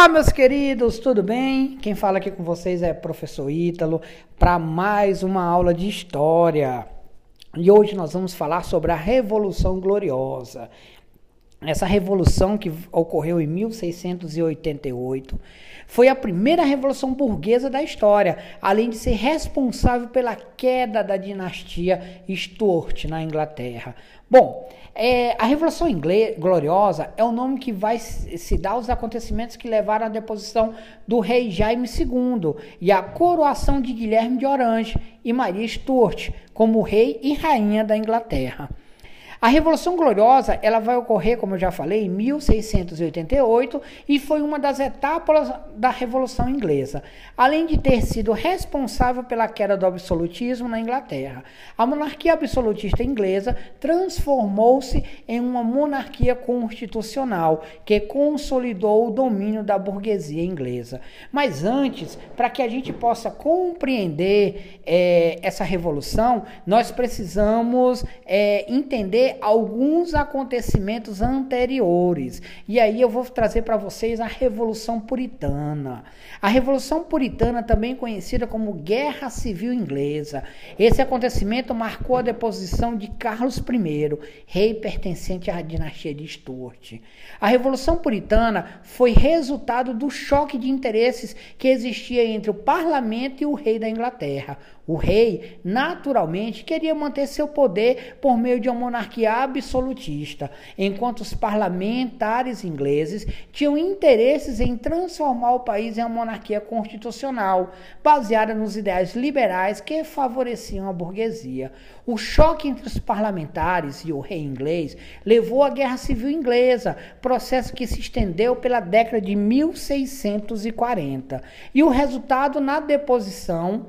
Olá, meus queridos, tudo bem? Quem fala aqui com vocês é professor Ítalo para mais uma aula de história. E hoje nós vamos falar sobre a Revolução Gloriosa. Essa revolução que ocorreu em 1688 foi a primeira revolução burguesa da história, além de ser responsável pela queda da dinastia Stuart na Inglaterra. Bom, é, a Revolução Gloriosa é o nome que vai se dar aos acontecimentos que levaram à deposição do rei Jaime II e à coroação de Guilherme de Orange e Maria Stuart como rei e rainha da Inglaterra. A Revolução Gloriosa, ela vai ocorrer, como eu já falei, em 1688 e foi uma das etapas da Revolução Inglesa, além de ter sido responsável pela queda do absolutismo na Inglaterra. A monarquia absolutista inglesa transformou-se em uma monarquia constitucional que consolidou o domínio da burguesia inglesa. Mas antes, para que a gente possa compreender é, essa revolução, nós precisamos é, entender alguns acontecimentos anteriores. E aí eu vou trazer para vocês a Revolução Puritana. A Revolução Puritana, também conhecida como Guerra Civil Inglesa. Esse acontecimento marcou a deposição de Carlos I, rei pertencente à dinastia de Stuart. A Revolução Puritana foi resultado do choque de interesses que existia entre o parlamento e o rei da Inglaterra. O rei, naturalmente, queria manter seu poder por meio de uma monarquia absolutista, enquanto os parlamentares ingleses tinham interesses em transformar o país em uma monarquia constitucional, baseada nos ideais liberais que favoreciam a burguesia. O choque entre os parlamentares e o rei inglês levou à Guerra Civil Inglesa, processo que se estendeu pela década de 1640. E o resultado na deposição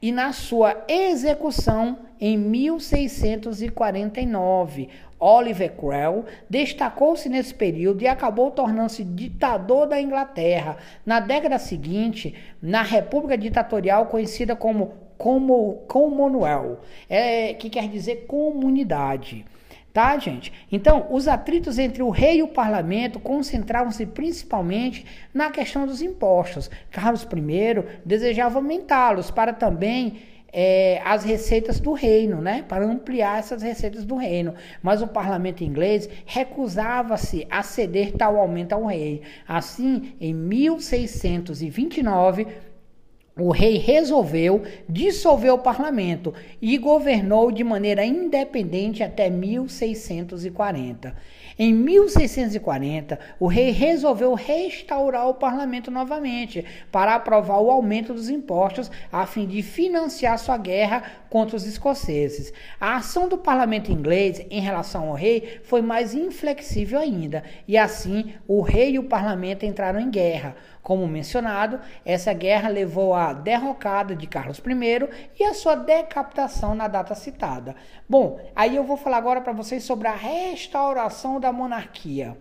e na sua execução em 1649. Oliver Cromwell destacou-se nesse período e acabou tornando-se ditador da Inglaterra. Na década seguinte, na República Ditatorial conhecida como Commonwealth, é, que quer dizer comunidade. Tá, gente? Então, os atritos entre o rei e o parlamento concentravam-se principalmente na questão dos impostos. Carlos I desejava aumentá-los para também é, as receitas do reino, né? Para ampliar essas receitas do reino. Mas o parlamento inglês recusava-se a ceder tal aumento ao rei. Assim, em 1629 o rei resolveu dissolver o parlamento e governou de maneira independente até 1640. Em 1640, o rei resolveu restaurar o parlamento novamente para aprovar o aumento dos impostos a fim de financiar sua guerra contra os escoceses. A ação do parlamento inglês em relação ao rei foi mais inflexível ainda, e assim o rei e o parlamento entraram em guerra. Como mencionado, essa guerra levou derrocada de Carlos I e a sua decapitação na data citada. Bom, aí eu vou falar agora para vocês sobre a restauração da monarquia.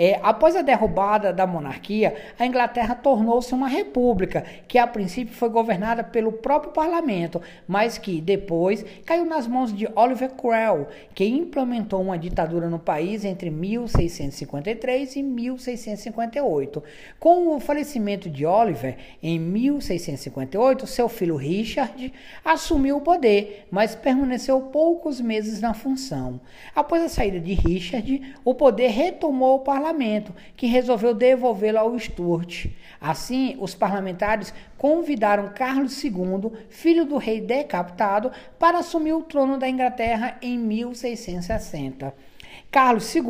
É, após a derrubada da monarquia, a Inglaterra tornou-se uma república, que a princípio foi governada pelo próprio parlamento, mas que depois caiu nas mãos de Oliver Cromwell, que implementou uma ditadura no país entre 1653 e 1658. Com o falecimento de Oliver em 1658, seu filho Richard assumiu o poder, mas permaneceu poucos meses na função. Após a saída de Richard, o poder retomou o parlamento parlamento, que resolveu devolvê-lo ao Stuart. Assim, os parlamentares convidaram Carlos II, filho do rei decapitado, para assumir o trono da Inglaterra em 1660. Carlos II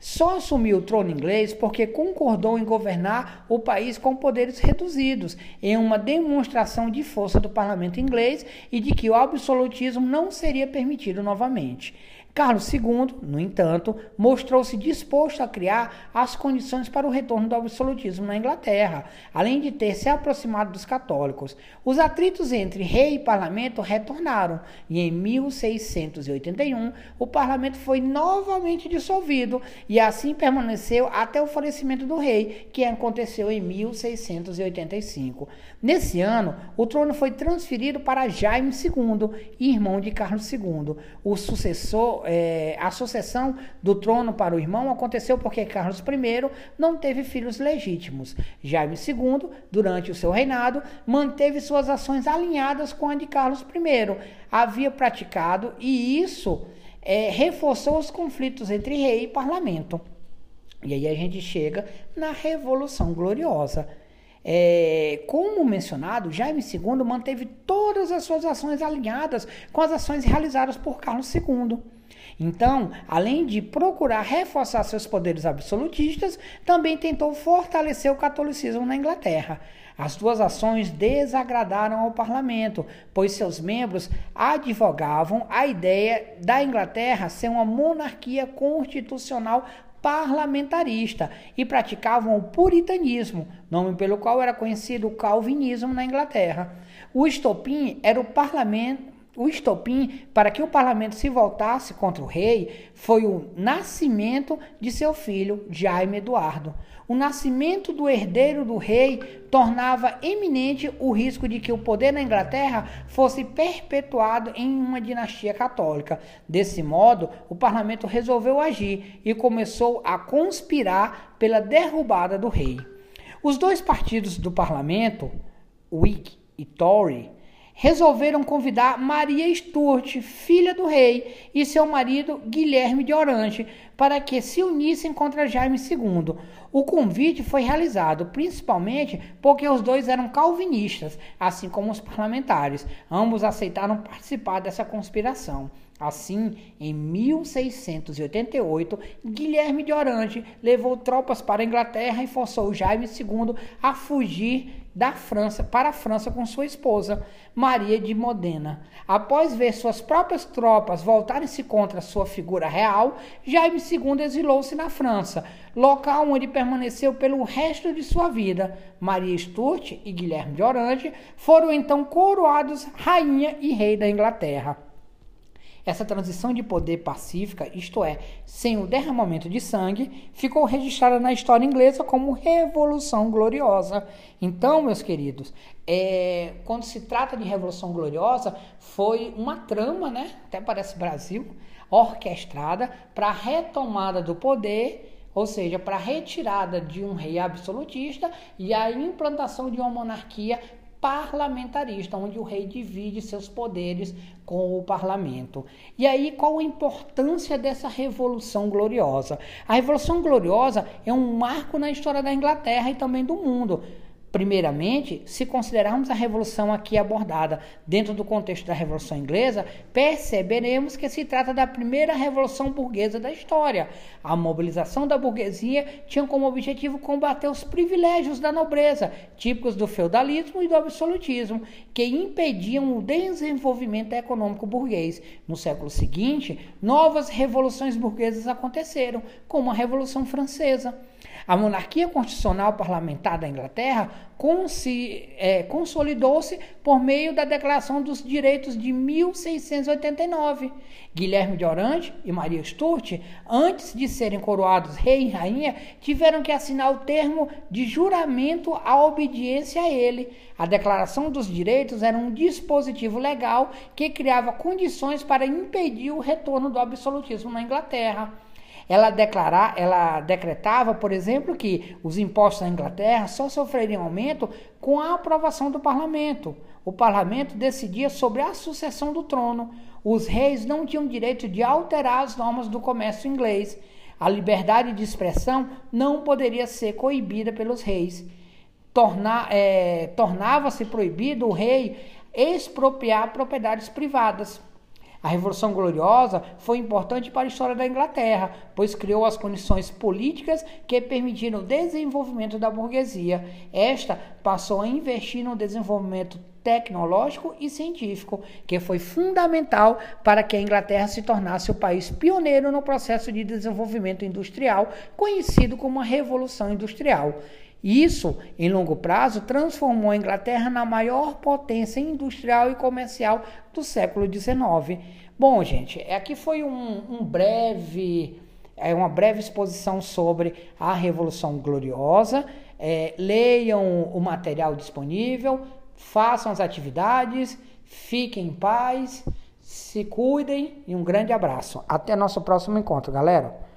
só assumiu o trono inglês porque concordou em governar o país com poderes reduzidos, em uma demonstração de força do parlamento inglês e de que o absolutismo não seria permitido novamente. Carlos II, no entanto, mostrou-se disposto a criar as condições para o retorno do absolutismo na Inglaterra, além de ter se aproximado dos católicos. Os atritos entre rei e parlamento retornaram e em 1681 o parlamento foi novamente dissolvido e assim permaneceu até o falecimento do rei, que aconteceu em 1685. Nesse ano, o trono foi transferido para Jaime II, irmão de Carlos II. O sucessor é, a sucessão do trono para o irmão aconteceu porque Carlos I não teve filhos legítimos. Jaime II, durante o seu reinado, manteve suas ações alinhadas com a de Carlos I. Havia praticado e isso é, reforçou os conflitos entre rei e parlamento. E aí a gente chega na Revolução Gloriosa. É, como mencionado, Jaime II manteve todas as suas ações alinhadas com as ações realizadas por Carlos II. Então, além de procurar reforçar seus poderes absolutistas, também tentou fortalecer o catolicismo na Inglaterra. As duas ações desagradaram ao parlamento, pois seus membros advogavam a ideia da Inglaterra ser uma monarquia constitucional parlamentarista e praticavam o puritanismo, nome pelo qual era conhecido o calvinismo na Inglaterra. O estopim era o parlamento o estopim para que o parlamento se voltasse contra o rei foi o nascimento de seu filho, Jaime Eduardo. O nascimento do herdeiro do rei tornava eminente o risco de que o poder na Inglaterra fosse perpetuado em uma dinastia católica. Desse modo, o parlamento resolveu agir e começou a conspirar pela derrubada do rei. Os dois partidos do parlamento, Whig e Tory, resolveram convidar Maria Stuart, filha do rei, e seu marido Guilherme de Orange, para que se unissem contra Jaime II. O convite foi realizado principalmente porque os dois eram calvinistas, assim como os parlamentares. Ambos aceitaram participar dessa conspiração. Assim, em 1688, Guilherme de Orange levou tropas para a Inglaterra e forçou Jaime II a fugir da França para a França com sua esposa, Maria de Modena. Após ver suas próprias tropas voltarem-se contra sua figura real, Jaime II exilou-se na França, local onde permaneceu pelo resto de sua vida. Maria Stuart e Guilherme de Orange foram então coroados rainha e rei da Inglaterra. Essa transição de poder pacífica, isto é, sem o derramamento de sangue, ficou registrada na história inglesa como Revolução Gloriosa. Então, meus queridos, é, quando se trata de Revolução Gloriosa, foi uma trama, né? Até parece Brasil, orquestrada para a retomada do poder ou seja, para a retirada de um rei absolutista e a implantação de uma monarquia parlamentarista, onde o rei divide seus poderes com o parlamento. E aí, qual a importância dessa Revolução Gloriosa? A Revolução Gloriosa é um marco na história da Inglaterra e também do mundo. Primeiramente, se considerarmos a revolução aqui abordada dentro do contexto da Revolução Inglesa, perceberemos que se trata da primeira revolução burguesa da história. A mobilização da burguesia tinha como objetivo combater os privilégios da nobreza, típicos do feudalismo e do absolutismo, que impediam o desenvolvimento econômico burguês. No século seguinte, novas revoluções burguesas aconteceram, como a Revolução Francesa. A monarquia constitucional parlamentar da Inglaterra é, consolidou-se por meio da Declaração dos Direitos de 1689. Guilherme de Orange e Maria Stuart, antes de serem coroados rei e rainha, tiveram que assinar o termo de juramento à obediência a ele. A Declaração dos Direitos era um dispositivo legal que criava condições para impedir o retorno do absolutismo na Inglaterra. Ela, declarar, ela decretava, por exemplo, que os impostos na Inglaterra só sofreriam aumento com a aprovação do parlamento. O parlamento decidia sobre a sucessão do trono. Os reis não tinham direito de alterar as normas do comércio inglês. A liberdade de expressão não poderia ser coibida pelos reis. É, Tornava-se proibido o rei expropriar propriedades privadas. A Revolução Gloriosa foi importante para a história da Inglaterra, pois criou as condições políticas que permitiram o desenvolvimento da burguesia. Esta passou a investir no desenvolvimento tecnológico e científico, que foi fundamental para que a Inglaterra se tornasse o país pioneiro no processo de desenvolvimento industrial, conhecido como a Revolução Industrial. Isso, em longo prazo, transformou a Inglaterra na maior potência industrial e comercial do século XIX. Bom, gente, aqui foi um, um breve, é uma breve exposição sobre a Revolução Gloriosa. É, leiam o material disponível, façam as atividades, fiquem em paz. Se cuidem e um grande abraço. Até nosso próximo encontro, galera.